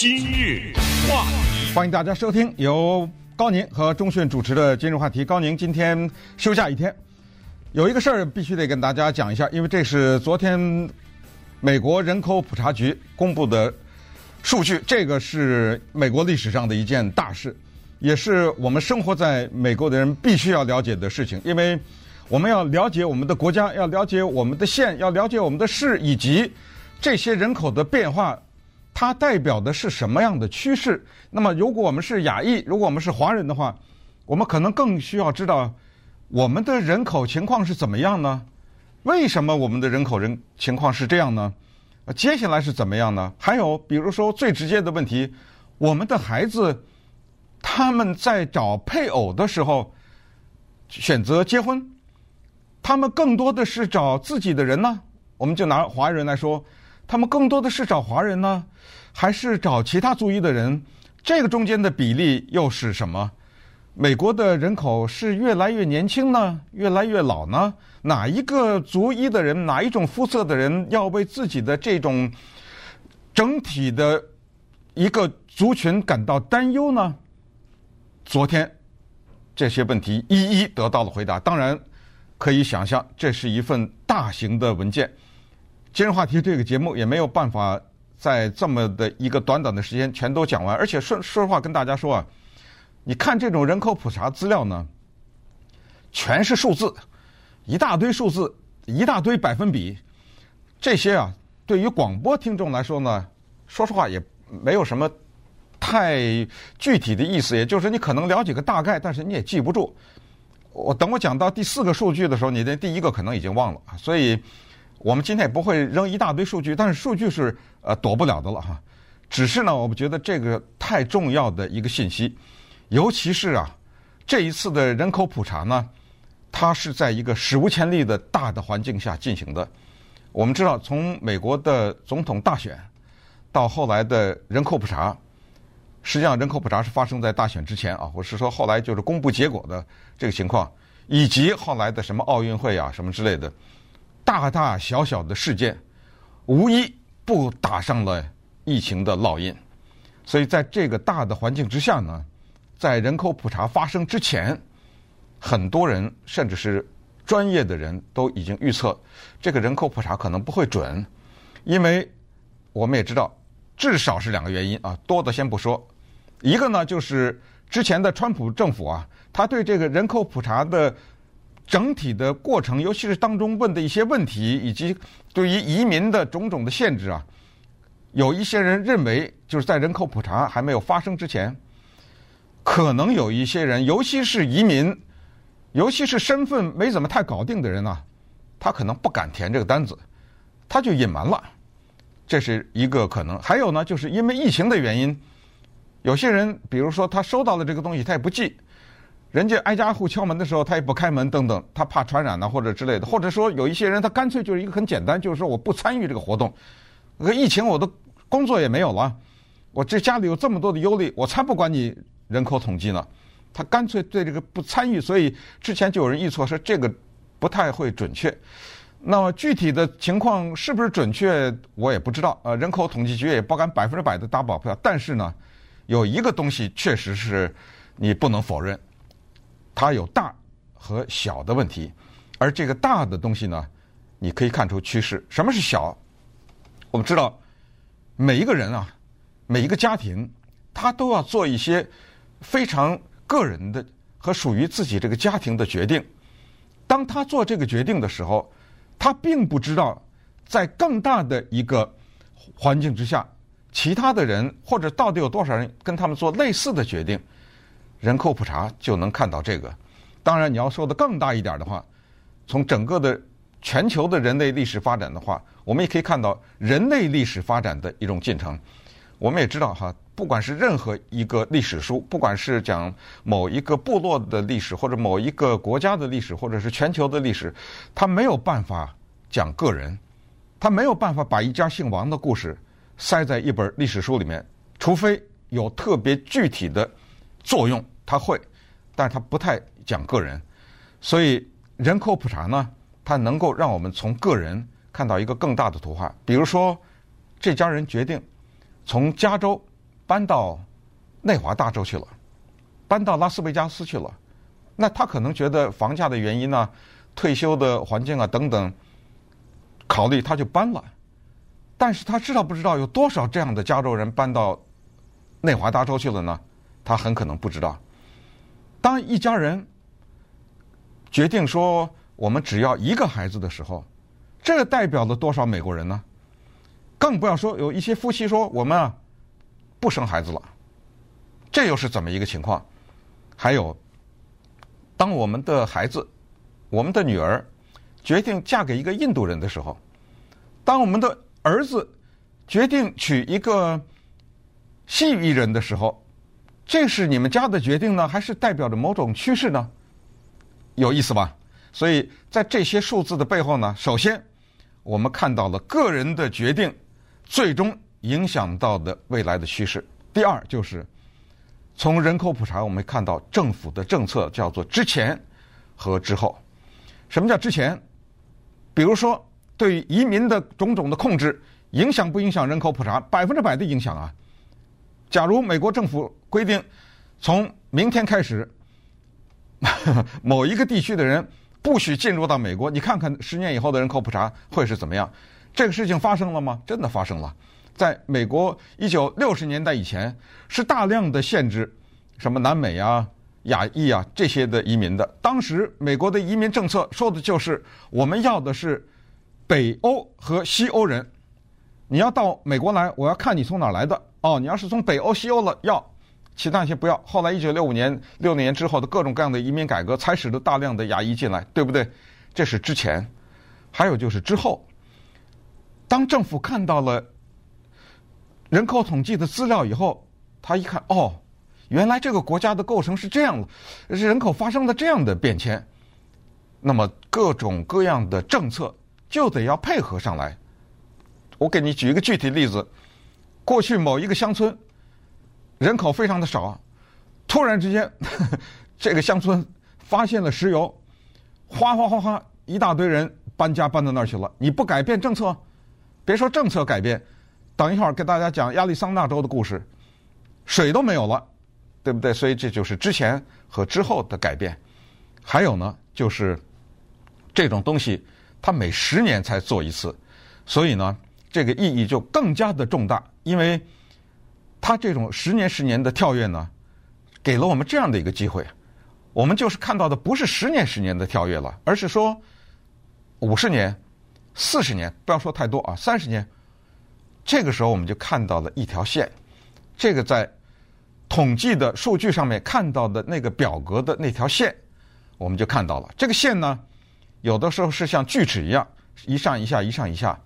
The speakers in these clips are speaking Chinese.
今日话题，欢迎大家收听由高宁和钟迅主持的今日话题。高宁今天休假一天，有一个事儿必须得跟大家讲一下，因为这是昨天美国人口普查局公布的数据，这个是美国历史上的一件大事，也是我们生活在美国的人必须要了解的事情，因为我们要了解我们的国家，要了解我们的县，要了解我们的市，以及这些人口的变化。它代表的是什么样的趋势？那么，如果我们是亚裔，如果我们是华人的话，我们可能更需要知道我们的人口情况是怎么样呢？为什么我们的人口人情况是这样呢？接下来是怎么样呢？还有，比如说最直接的问题，我们的孩子他们在找配偶的时候选择结婚，他们更多的是找自己的人呢？我们就拿华人来说。他们更多的是找华人呢，还是找其他族裔的人？这个中间的比例又是什么？美国的人口是越来越年轻呢，越来越老呢？哪一个族裔的人，哪一种肤色的人，要为自己的这种整体的一个族群感到担忧呢？昨天这些问题一一得到了回答。当然，可以想象，这是一份大型的文件。今日话题这个节目也没有办法在这么的一个短短的时间全都讲完，而且说说实话跟大家说啊，你看这种人口普查资料呢，全是数字，一大堆数字，一大堆百分比，这些啊，对于广播听众来说呢，说实话也没有什么太具体的意思，也就是你可能了解个大概，但是你也记不住。我等我讲到第四个数据的时候，你的第一个可能已经忘了，所以。我们今天也不会扔一大堆数据，但是数据是呃躲不了的了哈。只是呢，我们觉得这个太重要的一个信息，尤其是啊这一次的人口普查呢，它是在一个史无前例的大的环境下进行的。我们知道，从美国的总统大选到后来的人口普查，实际上人口普查是发生在大选之前啊，我是说后来就是公布结果的这个情况，以及后来的什么奥运会啊什么之类的。大大小小的事件，无一不打上了疫情的烙印。所以在这个大的环境之下呢，在人口普查发生之前，很多人甚至是专业的人都已经预测，这个人口普查可能不会准，因为我们也知道，至少是两个原因啊，多的先不说。一个呢，就是之前的川普政府啊，他对这个人口普查的。整体的过程，尤其是当中问的一些问题，以及对于移民的种种的限制啊，有一些人认为，就是在人口普查还没有发生之前，可能有一些人，尤其是移民，尤其是身份没怎么太搞定的人啊，他可能不敢填这个单子，他就隐瞒了，这是一个可能。还有呢，就是因为疫情的原因，有些人，比如说他收到了这个东西，他也不寄。人家挨家户敲门的时候，他也不开门，等等，他怕传染呢，或者之类的，或者说有一些人，他干脆就是一个很简单，就是说我不参与这个活动。那疫情，我的工作也没有了，我这家里有这么多的忧虑，我才不管你人口统计呢。他干脆对这个不参与，所以之前就有人预测说这个不太会准确。那么具体的情况是不是准确，我也不知道。呃，人口统计局也不敢百分之百的打保票，但是呢，有一个东西确实是你不能否认。它有大和小的问题，而这个大的东西呢，你可以看出趋势。什么是小？我们知道，每一个人啊，每一个家庭，他都要做一些非常个人的和属于自己这个家庭的决定。当他做这个决定的时候，他并不知道在更大的一个环境之下，其他的人或者到底有多少人跟他们做类似的决定。人口普查就能看到这个。当然，你要说的更大一点的话，从整个的全球的人类历史发展的话，我们也可以看到人类历史发展的一种进程。我们也知道哈，不管是任何一个历史书，不管是讲某一个部落的历史，或者某一个国家的历史，或者是全球的历史，它没有办法讲个人，它没有办法把一家姓王的故事塞在一本历史书里面，除非有特别具体的。作用它会，但是它不太讲个人，所以人口普查呢，它能够让我们从个人看到一个更大的图画。比如说，这家人决定从加州搬到内华达州去了，搬到拉斯维加斯去了，那他可能觉得房价的原因呢、退休的环境啊等等，考虑他就搬了。但是他知道不知道有多少这样的加州人搬到内华达州去了呢？他很可能不知道。当一家人决定说我们只要一个孩子的时候，这代表了多少美国人呢？更不要说有一些夫妻说我们啊不生孩子了，这又是怎么一个情况？还有，当我们的孩子，我们的女儿决定嫁给一个印度人的时候，当我们的儿子决定娶一个西域人的时候，这是你们家的决定呢，还是代表着某种趋势呢？有意思吧？所以在这些数字的背后呢，首先我们看到了个人的决定最终影响到的未来的趋势。第二就是从人口普查，我们看到政府的政策叫做之前和之后。什么叫之前？比如说。对移民的种种的控制，影响不影响人口普查？百分之百的影响啊！假如美国政府规定，从明天开始，某一个地区的人不许进入到美国，你看看十年以后的人口普查会是怎么样？这个事情发生了吗？真的发生了。在美国一九六十年代以前，是大量的限制什么南美啊、亚裔啊这些的移民的。当时美国的移民政策说的就是，我们要的是。北欧和西欧人，你要到美国来，我要看你从哪儿来的哦。你要是从北欧、西欧了，要其他一些不要。后来一九六五年、六年之后的各种各样的移民改革，才使得大量的牙医进来，对不对？这是之前，还有就是之后。当政府看到了人口统计的资料以后，他一看，哦，原来这个国家的构成是这样的，人口发生了这样的变迁，那么各种各样的政策。就得要配合上来。我给你举一个具体例子：过去某一个乡村人口非常的少，突然之间呵呵 这个乡村发现了石油，哗哗哗哗一大堆人搬家搬到那儿去了。你不改变政策，别说政策改变，等一会儿给大家讲亚利桑那州的故事，水都没有了，对不对？所以这就是之前和之后的改变。还有呢，就是这种东西。它每十年才做一次，所以呢，这个意义就更加的重大。因为他这种十年十年的跳跃呢，给了我们这样的一个机会，我们就是看到的不是十年十年的跳跃了，而是说五十年、四十年，不要说太多啊，三十年。这个时候我们就看到了一条线，这个在统计的数据上面看到的那个表格的那条线，我们就看到了这个线呢。有的时候是像锯齿一样，一上一下，一上一下；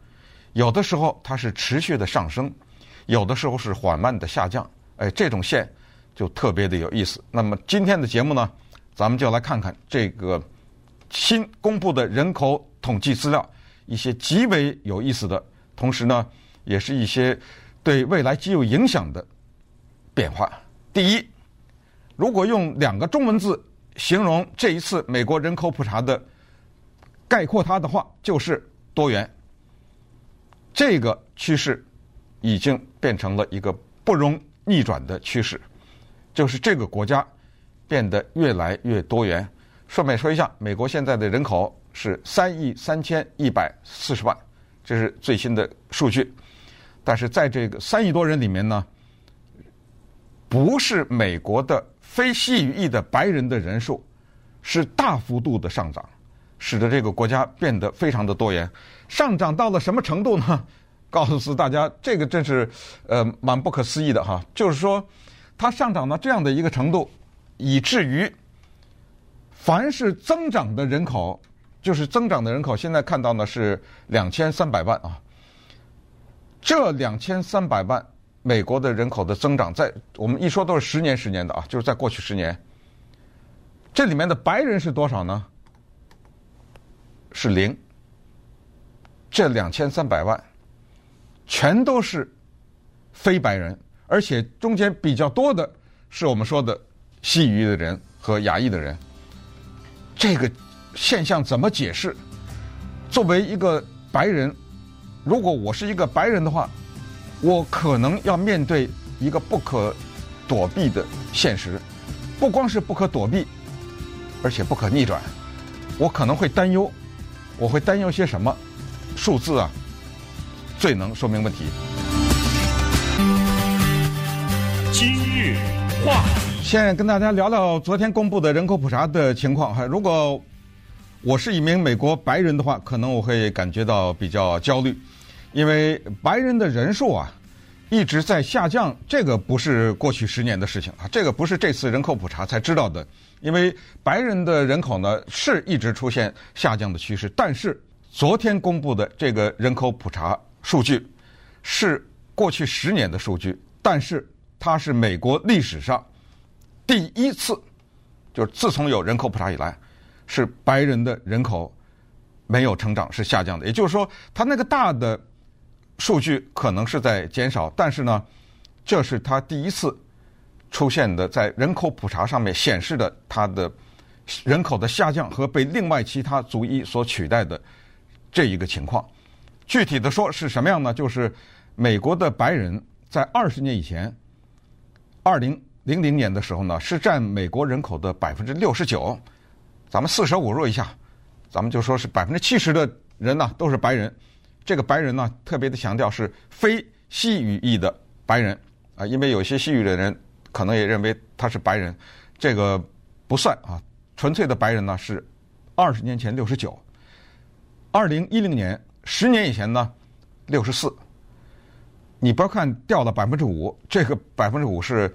有的时候它是持续的上升，有的时候是缓慢的下降。哎，这种线就特别的有意思。那么今天的节目呢，咱们就来看看这个新公布的人口统计资料，一些极为有意思的，同时呢，也是一些对未来极有影响的变化。第一，如果用两个中文字形容这一次美国人口普查的。概括它的话就是多元，这个趋势已经变成了一个不容逆转的趋势，就是这个国家变得越来越多元。顺便说一下，美国现在的人口是三亿三千一百四十万，这是最新的数据。但是在这个三亿多人里面呢，不是美国的非西语裔的白人的人数是大幅度的上涨。使得这个国家变得非常的多元，上涨到了什么程度呢？告诉大家，这个真是呃蛮不可思议的哈。就是说，它上涨到这样的一个程度，以至于凡是增长的人口，就是增长的人口，现在看到呢是两千三百万啊。这两千三百万美国的人口的增长，在我们一说都是十年十年的啊，就是在过去十年，这里面的白人是多少呢？是零，这两千三百万全都是非白人，而且中间比较多的是我们说的西语的人和亚裔的人。这个现象怎么解释？作为一个白人，如果我是一个白人的话，我可能要面对一个不可躲避的现实，不光是不可躲避，而且不可逆转。我可能会担忧，我会担忧些什么？数字啊，最能说明问题。今日话题，现在跟大家聊聊昨天公布的人口普查的情况哈。如果我是一名美国白人的话，可能我会感觉到比较焦虑，因为白人的人数啊一直在下降。这个不是过去十年的事情啊，这个不是这次人口普查才知道的。因为白人的人口呢是一直出现下降的趋势，但是昨天公布的这个人口普查数据是过去十年的数据，但是。它是美国历史上第一次，就是自从有人口普查以来，是白人的人口没有成长，是下降的。也就是说，它那个大的数据可能是在减少，但是呢，这是它第一次出现的在人口普查上面显示的它的人口的下降和被另外其他族裔所取代的这一个情况。具体的说是什么样呢？就是美国的白人在二十年以前。二零零零年的时候呢，是占美国人口的百分之六十九。咱们四舍五入一下，咱们就说是百分之七十的人呢都是白人。这个白人呢，特别的强调是非西语裔的白人啊，因为有些西语的人可能也认为他是白人，这个不算啊。纯粹的白人呢是二十年前六十九，二零一零年十年以前呢六十四。你不要看掉了百分之五，这个百分之五是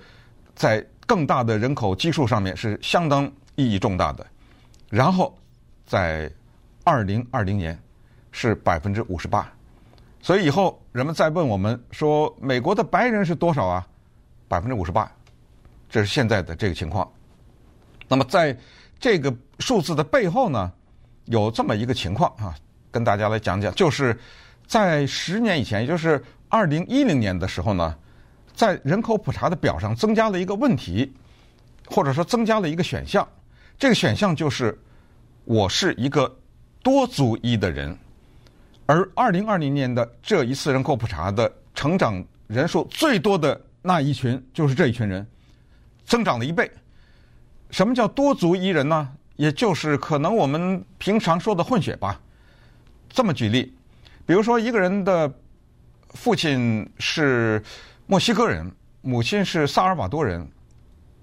在更大的人口基数上面是相当意义重大的。然后在二零二零年是百分之五十八，所以以后人们再问我们说美国的白人是多少啊？百分之五十八，这是现在的这个情况。那么在这个数字的背后呢，有这么一个情况啊，跟大家来讲讲，就是在十年以前，也就是。二零一零年的时候呢，在人口普查的表上增加了一个问题，或者说增加了一个选项。这个选项就是我是一个多族裔的人。而二零二零年的这一次人口普查的成长人数最多的那一群，就是这一群人，增长了一倍。什么叫多族裔人呢？也就是可能我们平常说的混血吧。这么举例，比如说一个人的。父亲是墨西哥人，母亲是萨尔瓦多人。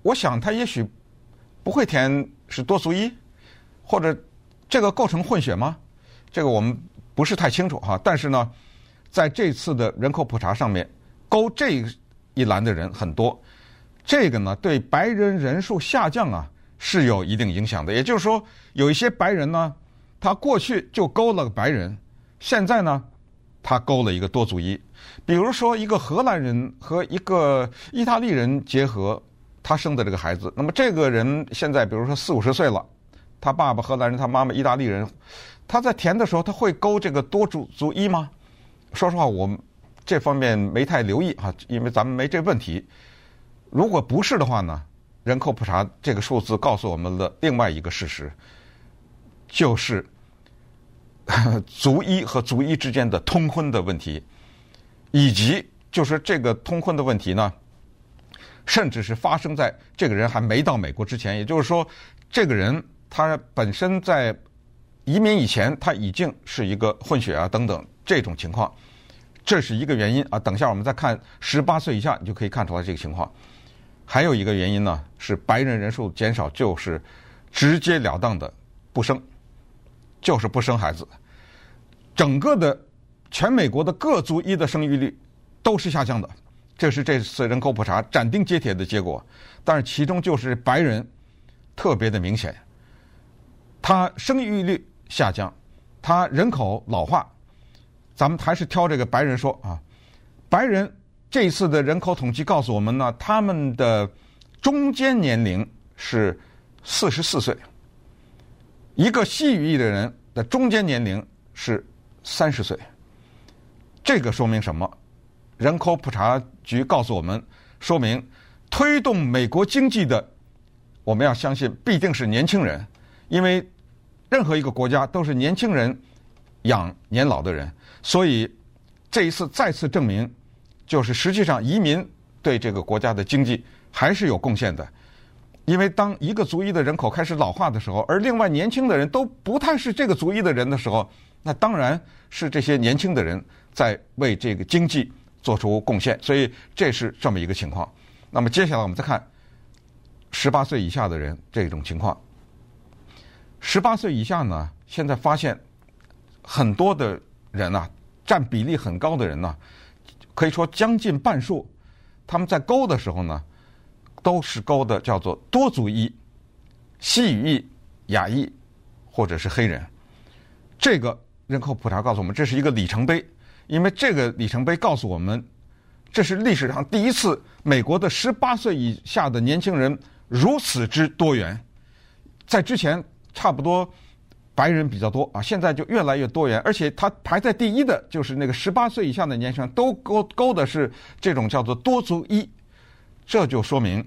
我想他也许不会填是多族裔，或者这个构成混血吗？这个我们不是太清楚哈。但是呢，在这次的人口普查上面，勾这一栏的人很多，这个呢对白人人数下降啊是有一定影响的。也就是说，有一些白人呢，他过去就勾了个白人，现在呢。他勾了一个多族裔，比如说一个荷兰人和一个意大利人结合，他生的这个孩子，那么这个人现在比如说四五十岁了，他爸爸荷兰人，他妈妈意大利人，他在填的时候他会勾这个多族族裔吗？说实话，我这方面没太留意啊，因为咱们没这问题。如果不是的话呢，人口普查这个数字告诉我们的另外一个事实，就是。族裔和族裔之间的通婚的问题，以及就是这个通婚的问题呢，甚至是发生在这个人还没到美国之前，也就是说，这个人他本身在移民以前他已经是一个混血啊等等这种情况，这是一个原因啊。等一下我们再看十八岁以下，你就可以看出来这个情况。还有一个原因呢，是白人人数减少，就是直截了当的不生。就是不生孩子，整个的全美国的各族裔的生育率都是下降的，这是这次人口普查斩钉截铁的结果。但是其中就是白人特别的明显，他生育率下降，他人口老化。咱们还是挑这个白人说啊，白人这一次的人口统计告诉我们呢，他们的中间年龄是四十四岁。一个西语裔的人的中间年龄是三十岁，这个说明什么？人口普查局告诉我们，说明推动美国经济的，我们要相信必定是年轻人，因为任何一个国家都是年轻人养年老的人，所以这一次再次证明，就是实际上移民对这个国家的经济还是有贡献的。因为当一个族裔的人口开始老化的时候，而另外年轻的人都不太是这个族裔的人的时候，那当然是这些年轻的人在为这个经济做出贡献。所以这是这么一个情况。那么接下来我们再看十八岁以下的人这种情况。十八岁以下呢，现在发现很多的人啊，占比例很高的人呢，可以说将近半数，他们在勾的时候呢。都是勾的，叫做多族裔、西语裔、亚裔，或者是黑人。这个人口普查告诉我们，这是一个里程碑，因为这个里程碑告诉我们，这是历史上第一次，美国的十八岁以下的年轻人如此之多元。在之前，差不多白人比较多啊，现在就越来越多元，而且他排在第一的就是那个十八岁以下的年轻人，都勾勾的是这种叫做多族裔，这就说明。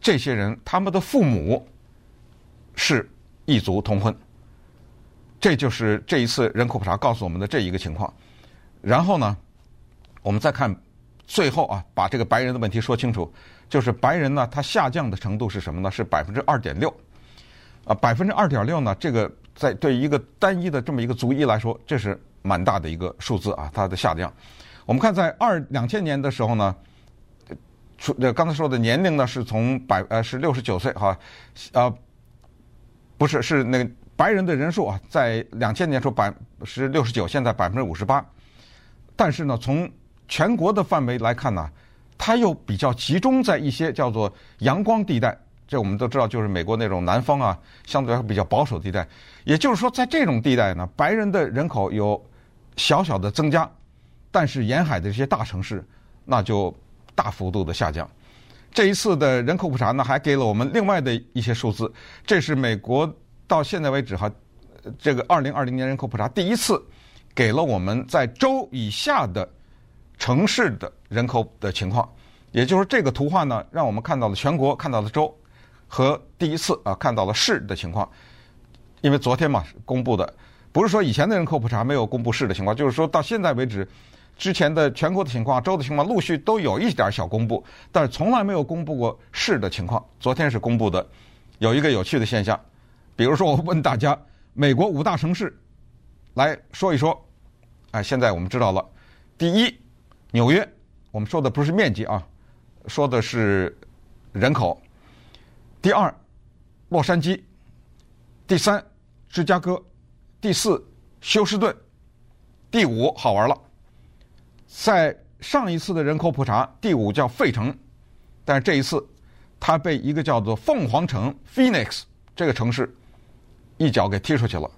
这些人他们的父母是异族通婚，这就是这一次人口普查告诉我们的这一个情况。然后呢，我们再看最后啊，把这个白人的问题说清楚，就是白人呢，他下降的程度是什么呢？是百分之二点六。啊，百分之二点六呢，这个在对一个单一的这么一个族裔来说，这是蛮大的一个数字啊，它的下降。我们看在二两千年的时候呢。呃，刚才说的年龄呢，是从百呃是六十九岁哈，呃，不是是那个白人的人数啊，在两千年时候百是六十九，现在百分之五十八。但是呢，从全国的范围来看呢，它又比较集中在一些叫做阳光地带，这我们都知道，就是美国那种南方啊，相对来说比较保守地带。也就是说，在这种地带呢，白人的人口有小小的增加，但是沿海的这些大城市那就。大幅度的下降，这一次的人口普查呢，还给了我们另外的一些数字。这是美国到现在为止哈，这个二零二零年人口普查第一次给了我们在州以下的城市的人口的情况。也就是这个图画呢，让我们看到了全国，看到了州和第一次啊看到了市的情况。因为昨天嘛公布的，不是说以前的人口普查没有公布市的情况，就是说到现在为止。之前的全国的情况、州的情况陆续都有一点小公布，但是从来没有公布过市的情况。昨天是公布的，有一个有趣的现象，比如说我问大家，美国五大城市，来说一说。啊，现在我们知道了，第一，纽约，我们说的不是面积啊，说的是人口。第二，洛杉矶。第三，芝加哥。第四，休斯顿。第五，好玩了。在上一次的人口普查，第五叫费城，但是这一次，它被一个叫做凤凰城 （Phoenix） 这个城市一脚给踢出去了。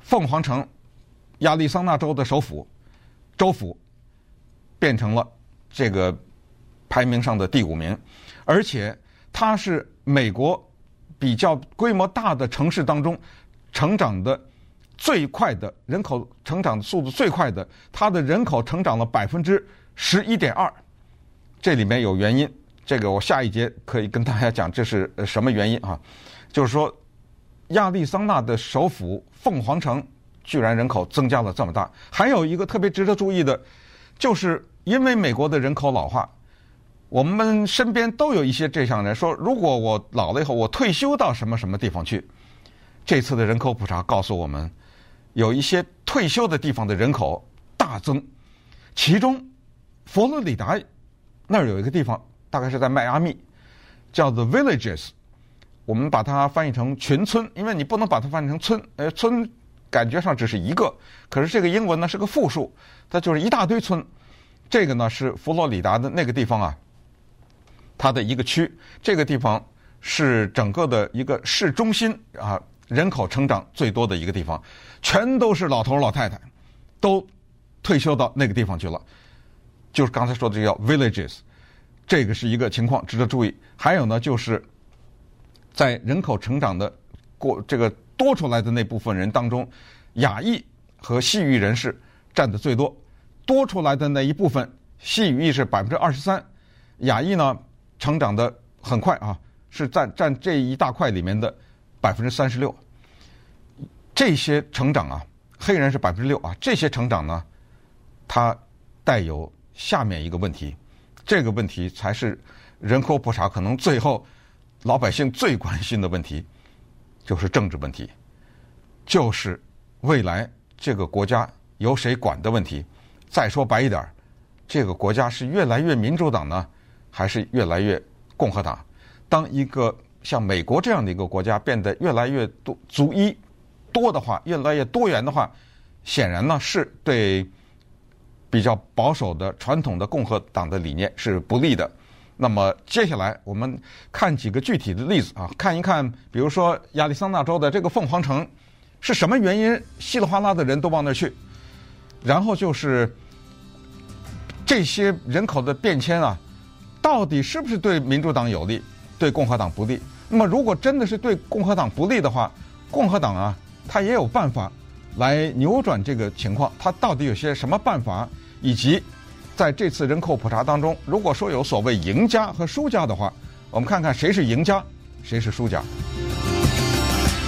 凤凰城，亚利桑那州的首府，州府变成了这个排名上的第五名，而且它是美国比较规模大的城市当中成长的。最快的人口成长速度最快的，它的人口成长了百分之十一点二，这里面有原因，这个我下一节可以跟大家讲这是什么原因啊？就是说，亚利桑那的首府凤凰城居然人口增加了这么大。还有一个特别值得注意的，就是因为美国的人口老化，我们身边都有一些这样人说，如果我老了以后我退休到什么什么地方去？这次的人口普查告诉我们。有一些退休的地方的人口大增，其中佛罗里达那儿有一个地方，大概是在迈阿密，叫 The Villages，我们把它翻译成群村，因为你不能把它翻译成村，呃，村感觉上只是一个，可是这个英文呢是个复数，它就是一大堆村。这个呢是佛罗里达的那个地方啊，它的一个区，这个地方是整个的一个市中心啊。人口成长最多的一个地方，全都是老头老太太，都退休到那个地方去了。就是刚才说的这叫 villages，这个是一个情况值得注意。还有呢，就是在人口成长的过这个多出来的那部分人当中，亚裔和西语人士占的最多。多出来的那一部分，西语裔是百分之二十三，亚裔呢成长的很快啊，是占占这一大块里面的。百分之三十六，这些成长啊，黑人是百分之六啊，这些成长呢，它带有下面一个问题，这个问题才是人口普查可能最后老百姓最关心的问题，就是政治问题，就是未来这个国家由谁管的问题。再说白一点，这个国家是越来越民主党呢，还是越来越共和党？当一个像美国这样的一个国家变得越来越多族裔多的话，越来越多元的话，显然呢是对。比较保守的传统的共和党的理念是不利的。那么接下来我们看几个具体的例子啊，看一看，比如说亚利桑那州的这个凤凰城是什么原因稀里哗啦的人都往那儿去，然后就是这些人口的变迁啊，到底是不是对民主党有利，对共和党不利？那么如果真的是对共和党不利的话，共和党啊，他也有办法。来扭转这个情况，他到底有些什么办法？以及在这次人口普查当中，如果说有所谓赢家和输家的话，我们看看谁是赢家，谁是输家。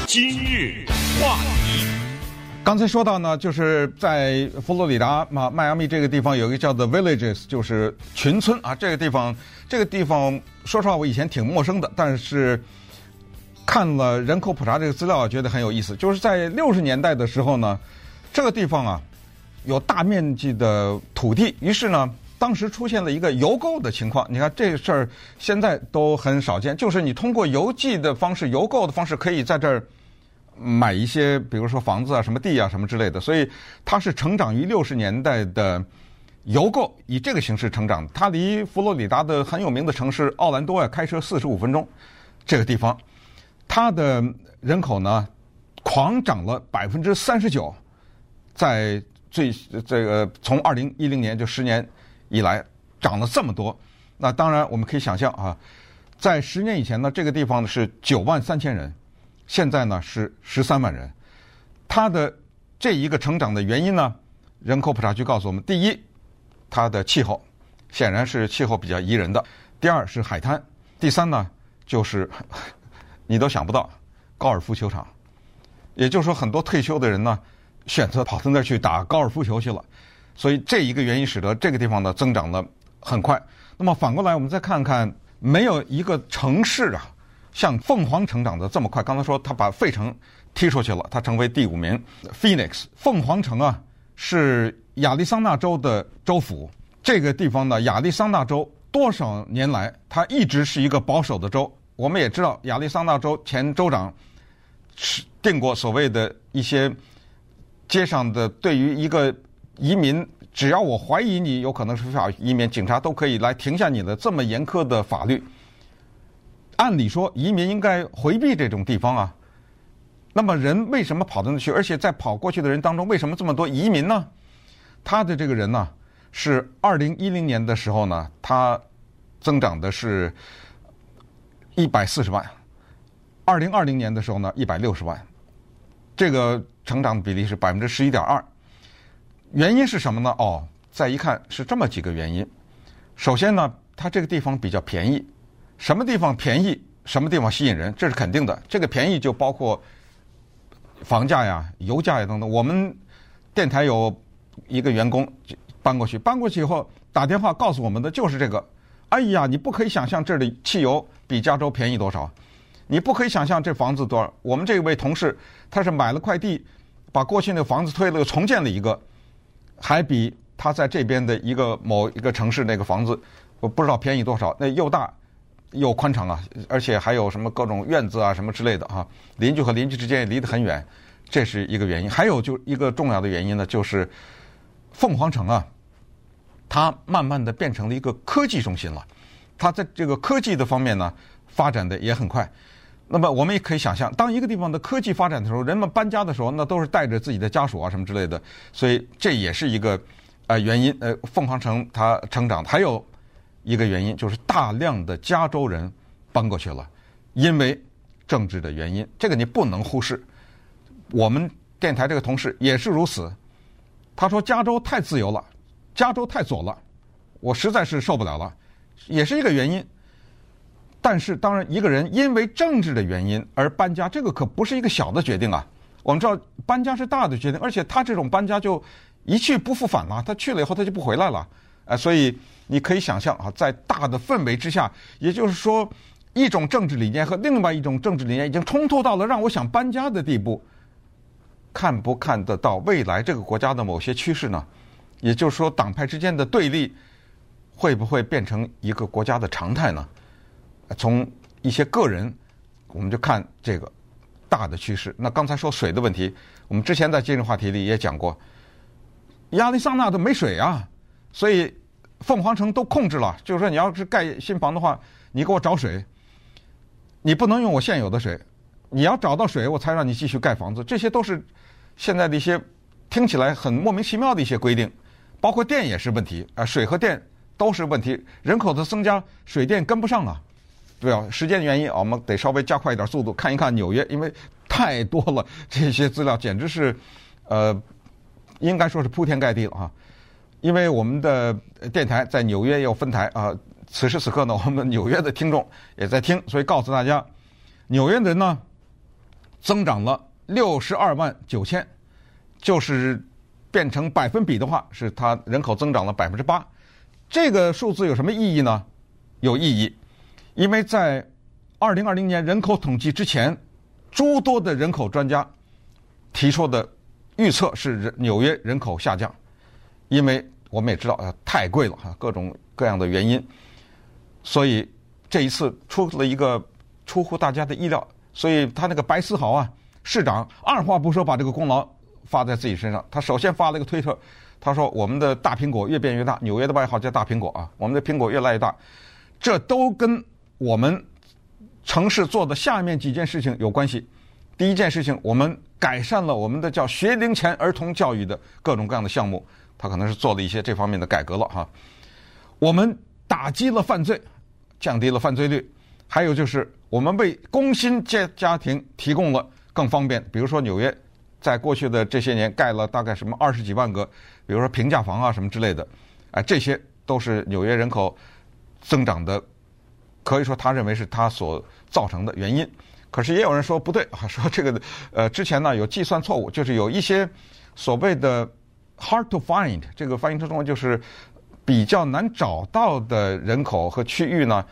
今日话题，刚才说到呢，就是在佛罗里达嘛，迈阿密这个地方有一个叫做 Villages，就是群村啊。这个地方，这个地方，说实话我以前挺陌生的，但是。看了人口普查这个资料，觉得很有意思。就是在六十年代的时候呢，这个地方啊有大面积的土地，于是呢，当时出现了一个邮购的情况。你看这事儿现在都很少见，就是你通过邮寄的方式、邮购的方式，可以在这儿买一些，比如说房子啊、什么地啊、什么之类的。所以它是成长于六十年代的邮购，以这个形式成长。它离佛罗里达的很有名的城市奥兰多啊，开车四十五分钟，这个地方。它的人口呢，狂涨了百分之三十九，在最这个从二零一零年就十年以来涨了这么多。那当然我们可以想象啊，在十年以前呢，这个地方呢是九万三千人，现在呢是十三万人。它的这一个成长的原因呢，人口普查局告诉我们：第一，它的气候显然是气候比较宜人的；第二是海滩；第三呢就是。你都想不到，高尔夫球场，也就是说，很多退休的人呢，选择跑到那儿去打高尔夫球去了，所以这一个原因使得这个地方呢增长的很快。那么反过来，我们再看看，没有一个城市啊，像凤凰城长得这么快。刚才说他把费城踢出去了，他成为第五名。Phoenix 凤凰城啊，是亚利桑那州的州府。这个地方呢，亚利桑那州多少年来，它一直是一个保守的州。我们也知道，亚利桑那州前州长是定过所谓的一些街上的对于一个移民，只要我怀疑你有可能是非法移民，警察都可以来停下你的这么严苛的法律。按理说，移民应该回避这种地方啊。那么人为什么跑到那去？而且在跑过去的人当中，为什么这么多移民呢？他的这个人呢，是二零一零年的时候呢，他增长的是。一百四十万，二零二零年的时候呢，一百六十万，这个成长比例是百分之十一点二。原因是什么呢？哦，再一看是这么几个原因。首先呢，它这个地方比较便宜，什么地方便宜，什么地方吸引人，这是肯定的。这个便宜就包括房价呀、油价呀等等。我们电台有一个员工搬过去，搬过去以后打电话告诉我们的就是这个。哎呀，你不可以想象这里汽油比加州便宜多少，你不可以想象这房子多少。我们这位同事他是买了块地，把过去那个房子推了，又重建了一个，还比他在这边的一个某一个城市那个房子，我不知道便宜多少。那又大又宽敞啊，而且还有什么各种院子啊什么之类的啊，邻居和邻居之间也离得很远，这是一个原因。还有就一个重要的原因呢，就是凤凰城啊。它慢慢的变成了一个科技中心了，它在这个科技的方面呢发展的也很快。那么我们也可以想象，当一个地方的科技发展的时候，人们搬家的时候，那都是带着自己的家属啊什么之类的，所以这也是一个呃原因。呃，凤凰城它成长还有一个原因就是大量的加州人搬过去了，因为政治的原因，这个你不能忽视。我们电台这个同事也是如此，他说加州太自由了。加州太左了，我实在是受不了了，也是一个原因。但是，当然，一个人因为政治的原因而搬家，这个可不是一个小的决定啊。我们知道搬家是大的决定，而且他这种搬家就一去不复返了，他去了以后他就不回来了。呃，所以你可以想象啊，在大的氛围之下，也就是说，一种政治理念和另外一种政治理念已经冲突到了让我想搬家的地步。看不看得到未来这个国家的某些趋势呢？也就是说，党派之间的对立会不会变成一个国家的常态呢？从一些个人，我们就看这个大的趋势。那刚才说水的问题，我们之前在今日话题里也讲过，亚利桑那都没水啊，所以凤凰城都控制了。就是说，你要是盖新房的话，你给我找水，你不能用我现有的水，你要找到水，我才让你继续盖房子。这些都是现在的一些听起来很莫名其妙的一些规定。包括电也是问题啊，水和电都是问题。人口的增加，水电跟不上啊。对啊，时间原因，我们得稍微加快一点速度，看一看纽约，因为太多了，这些资料简直是，呃，应该说是铺天盖地了啊。因为我们的电台在纽约也有分台啊，此时此刻呢，我们纽约的听众也在听，所以告诉大家，纽约人呢增长了六十二万九千，就是。变成百分比的话，是它人口增长了百分之八。这个数字有什么意义呢？有意义，因为在二零二零年人口统计之前，诸多的人口专家提出的预测是人纽约人口下降，因为我们也知道啊，太贵了哈，各种各样的原因，所以这一次出了一个出乎大家的意料，所以他那个白思豪啊，市长二话不说把这个功劳。发在自己身上，他首先发了一个推特，他说：“我们的大苹果越变越大，纽约的外号叫大苹果啊，我们的苹果越来越大，这都跟我们城市做的下面几件事情有关系。第一件事情，我们改善了我们的叫学龄前儿童教育的各种各样的项目，他可能是做了一些这方面的改革了哈。我们打击了犯罪，降低了犯罪率，还有就是我们为工薪家家庭提供了更方便，比如说纽约。”在过去的这些年，盖了大概什么二十几万个，比如说平价房啊什么之类的，哎，这些都是纽约人口增长的，可以说他认为是他所造成的原因。可是也有人说不对啊，说这个呃之前呢有计算错误，就是有一些所谓的 hard to find，这个翻译成中文就是比较难找到的人口和区域呢，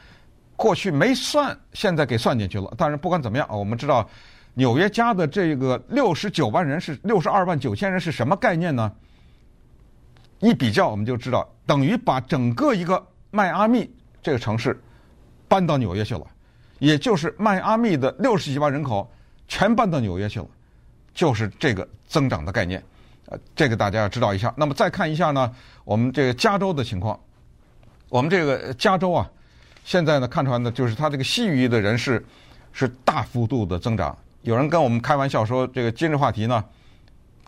过去没算，现在给算进去了。但是不管怎么样啊，我们知道。纽约加的这个六十九万人是六十二万九千人是什么概念呢？一比较我们就知道，等于把整个一个迈阿密这个城市搬到纽约去了，也就是迈阿密的六十几万人口全搬到纽约去了，就是这个增长的概念。呃，这个大家要知道一下。那么再看一下呢，我们这个加州的情况，我们这个加州啊，现在呢看出来呢，就是它这个西语的人士是大幅度的增长。有人跟我们开玩笑说，这个今日话题呢，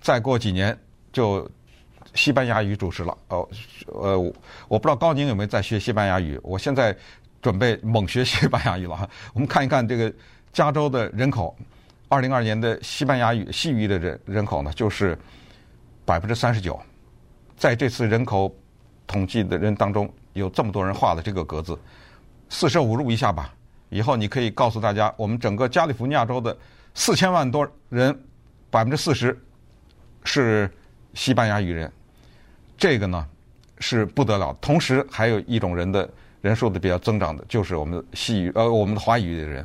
再过几年就西班牙语主持了。哦，呃，我不知道高宁有没有在学西班牙语。我现在准备猛学西班牙语了哈。我们看一看这个加州的人口，二零二年的西班牙语西语的人人口呢，就是百分之三十九。在这次人口统计的人当中，有这么多人画了这个格子，四舍五入一下吧。以后你可以告诉大家，我们整个加利福尼亚州的。四千万多人，百分之四十是西班牙语人，这个呢是不得了。同时还有一种人的人数的比较增长的，就是我们的西语呃我们的华语的人。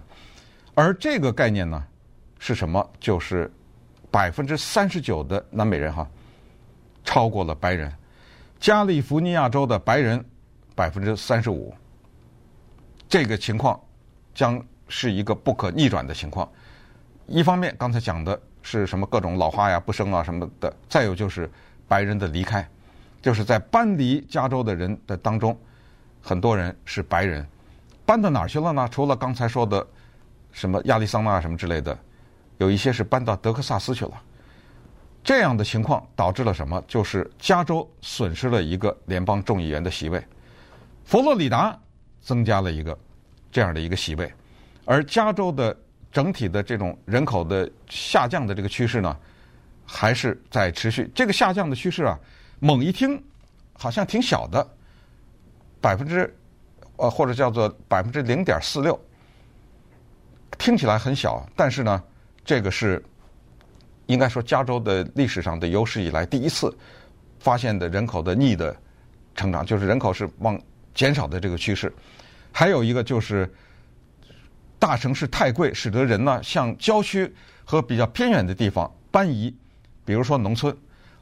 而这个概念呢是什么？就是百分之三十九的南美人哈，超过了白人。加利福尼亚州的白人百分之三十五，这个情况将是一个不可逆转的情况。一方面，刚才讲的是什么各种老化呀、不生啊什么的；再有就是白人的离开，就是在搬离加州的人的当中，很多人是白人，搬到哪儿去了呢？除了刚才说的什么亚利桑那什么之类的，有一些是搬到德克萨斯去了。这样的情况导致了什么？就是加州损失了一个联邦众议员的席位，佛罗里达增加了一个这样的一个席位，而加州的。整体的这种人口的下降的这个趋势呢，还是在持续。这个下降的趋势啊，猛一听好像挺小的，百分之呃或者叫做百分之零点四六，听起来很小，但是呢，这个是应该说加州的历史上的有史以来第一次发现的人口的逆的成长，就是人口是往减少的这个趋势。还有一个就是大城市太贵，使得人呢向郊区和比较偏远的地方搬移，比如说农村。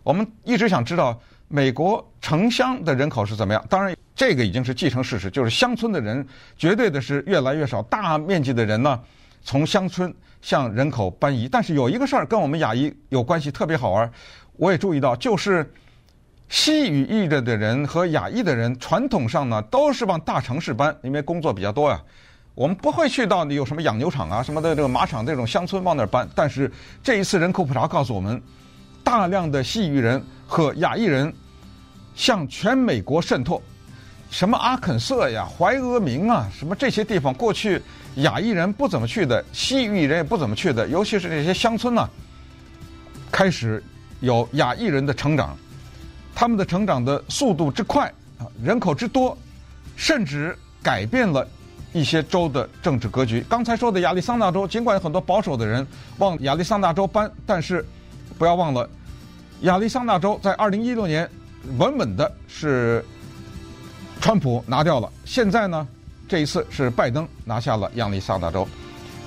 我们一直想知道美国城乡的人口是怎么样。当然，这个已经是既成事实，就是乡村的人绝对的是越来越少，大面积的人呢从乡村向人口搬移。但是有一个事儿跟我们亚裔有关系，特别好玩。我也注意到，就是西语裔的的人和亚裔的人，传统上呢都是往大城市搬，因为工作比较多呀。我们不会去到你有什么养牛场啊什么的这个马场这种乡村往那儿搬。但是这一次人口普查告诉我们，大量的西语人和亚裔人向全美国渗透，什么阿肯色呀、怀俄明啊，什么这些地方，过去亚裔人不怎么去的，西域人也不怎么去的，尤其是这些乡村呢，开始。有亚裔人的成长，他们的成长的速度之快啊，人口之多，甚至改变了一些州的政治格局。刚才说的亚利桑那州，尽管有很多保守的人往亚利桑那州搬，但是不要忘了，亚利桑那州在二零一六年稳稳的是川普拿掉了。现在呢，这一次是拜登拿下了亚利桑那州。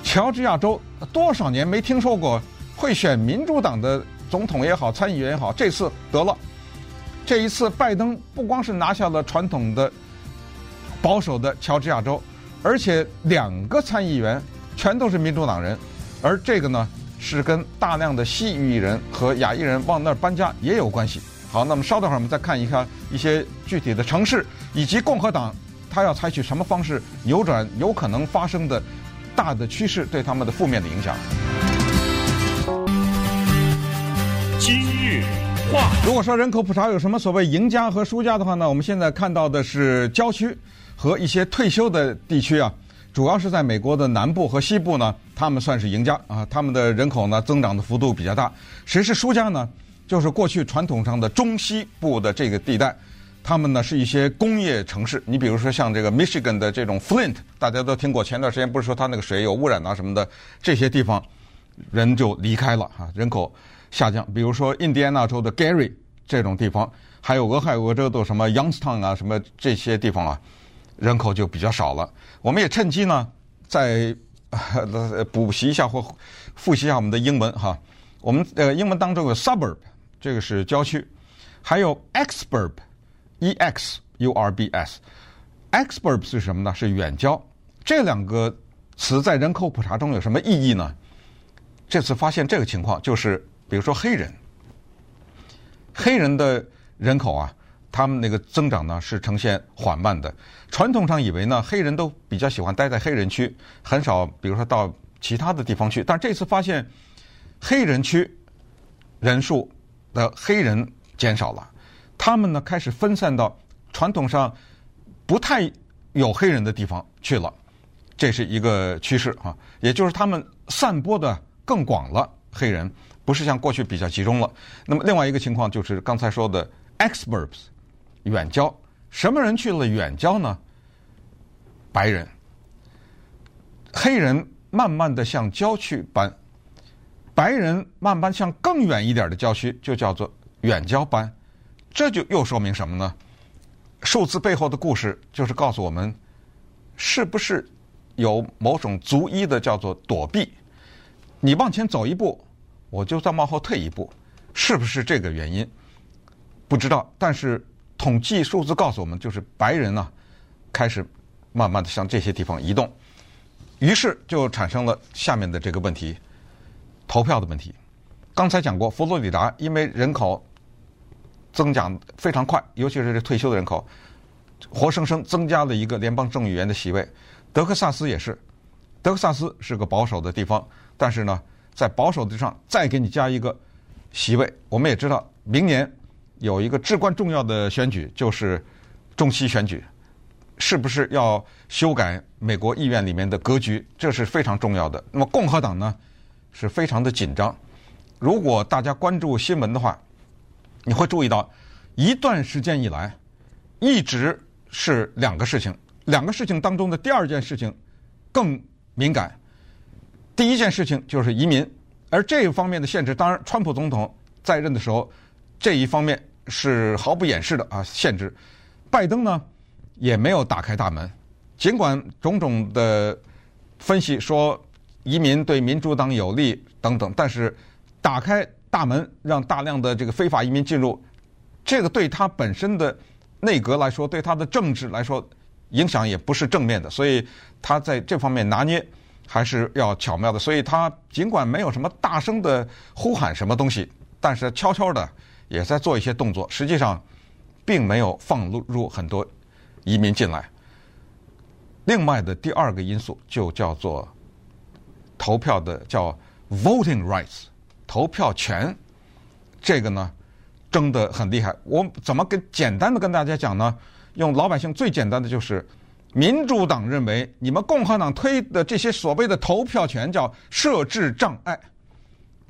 乔治亚州多少年没听说过会选民主党的？总统也好，参议员也好，这次得了。这一次，拜登不光是拿下了传统的保守的乔治亚州，而且两个参议员全都是民主党人，而这个呢，是跟大量的西裔人和亚裔人往那儿搬家也有关系。好，那么稍等会儿，我们再看一下一些具体的城市以及共和党他要采取什么方式扭转有可能发生的大的趋势对他们的负面的影响。今日话，如果说人口普查有什么所谓赢家和输家的话呢，我们现在看到的是郊区和一些退休的地区啊，主要是在美国的南部和西部呢，他们算是赢家啊，他们的人口呢增长的幅度比较大。谁是输家呢？就是过去传统上的中西部的这个地带，他们呢是一些工业城市。你比如说像这个 Michigan 的这种 Flint，大家都听过，前段时间不是说它那个水有污染啊什么的，这些地方人就离开了啊，人口。下降，比如说印第安纳州的 Gary 这种地方，还有俄亥俄州的什么 Youngstown 啊，什么这些地方啊，人口就比较少了。我们也趁机呢，再补习一下或复习一下我们的英文哈。我们呃英文当中有 suburb，这个是郊区，还有 exurb，e x u r b s，exurb 是什么呢？是远郊。这两个词在人口普查中有什么意义呢？这次发现这个情况就是。比如说黑人，黑人的人口啊，他们那个增长呢是呈现缓慢的。传统上以为呢，黑人都比较喜欢待在黑人区，很少比如说到其他的地方去。但这次发现，黑人区人数的黑人减少了，他们呢开始分散到传统上不太有黑人的地方去了，这是一个趋势啊，也就是他们散播的更广了，黑人。不是像过去比较集中了。那么另外一个情况就是刚才说的 exurbs 远郊，什么人去了远郊呢？白人、黑人慢慢的向郊区搬，白人慢慢向更远一点的郊区，就叫做远郊搬。这就又说明什么呢？数字背后的故事就是告诉我们，是不是有某种族裔的叫做躲避？你往前走一步。我就再往后退一步，是不是这个原因？不知道。但是统计数字告诉我们，就是白人呢、啊，开始慢慢的向这些地方移动，于是就产生了下面的这个问题：投票的问题。刚才讲过，佛罗里达因为人口增长非常快，尤其是这退休的人口，活生生增加了一个联邦众议员的席位。德克萨斯也是，德克萨斯是个保守的地方，但是呢。在保守之上再给你加一个席位，我们也知道明年有一个至关重要的选举，就是中期选举，是不是要修改美国议院里面的格局？这是非常重要的。那么共和党呢，是非常的紧张。如果大家关注新闻的话，你会注意到一段时间以来一直是两个事情，两个事情当中的第二件事情更敏感。第一件事情就是移民，而这一方面的限制，当然，川普总统在任的时候，这一方面是毫不掩饰的啊，限制。拜登呢，也没有打开大门。尽管种种的分析说移民对民主党有利等等，但是打开大门让大量的这个非法移民进入，这个对他本身的内阁来说，对他的政治来说影响也不是正面的，所以他在这方面拿捏还是要巧妙的。所以他尽管没有什么大声的呼喊什么东西，但是悄悄的也在做一些动作，实际上并没有放入很多移民进来。另外的第二个因素就叫做投票的叫 voting rights，投票权，这个呢争得很厉害。我怎么跟简单的跟大家讲呢？用老百姓最简单的就是，民主党认为你们共和党推的这些所谓的投票权叫设置障碍，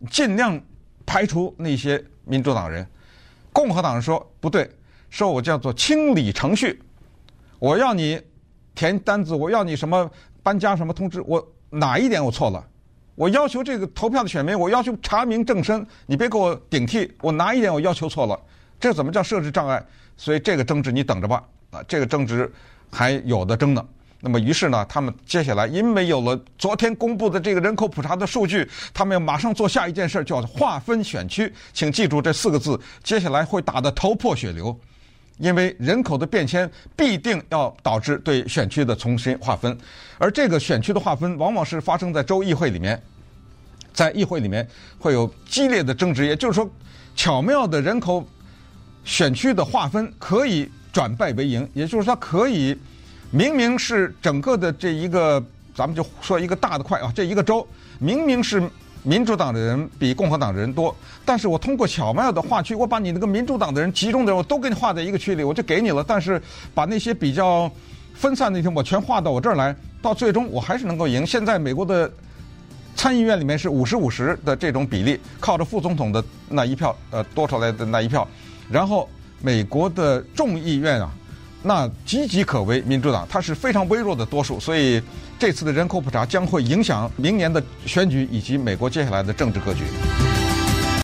尽量排除那些民主党人。共和党人说不对，说我叫做清理程序，我要你。填单子，我要你什么搬家什么通知，我哪一点我错了？我要求这个投票的选民，我要求查明正身，你别给我顶替，我哪一点我要求错了？这怎么叫设置障碍？所以这个争执你等着吧，啊，这个争执还有的争呢。那么于是呢，他们接下来因为有了昨天公布的这个人口普查的数据，他们要马上做下一件事，叫划分选区。请记住这四个字，接下来会打得头破血流。因为人口的变迁必定要导致对选区的重新划分，而这个选区的划分往往是发生在州议会里面，在议会里面会有激烈的争执，也就是说，巧妙的人口选区的划分可以转败为赢，也就是说，可以明明是整个的这一个，咱们就说一个大的块啊，这一个州明明是。民主党的人比共和党的人多，但是我通过巧妙的划区，我把你那个民主党的人集中的人，我都给你划在一个区里，我就给你了。但是把那些比较分散的地方，我全划到我这儿来，到最终我还是能够赢。现在美国的参议院里面是五十五十的这种比例，靠着副总统的那一票，呃，多出来的那一票，然后美国的众议院啊。那岌岌可危，民主党它是非常微弱的多数，所以这次的人口普查将会影响明年的选举以及美国接下来的政治格局。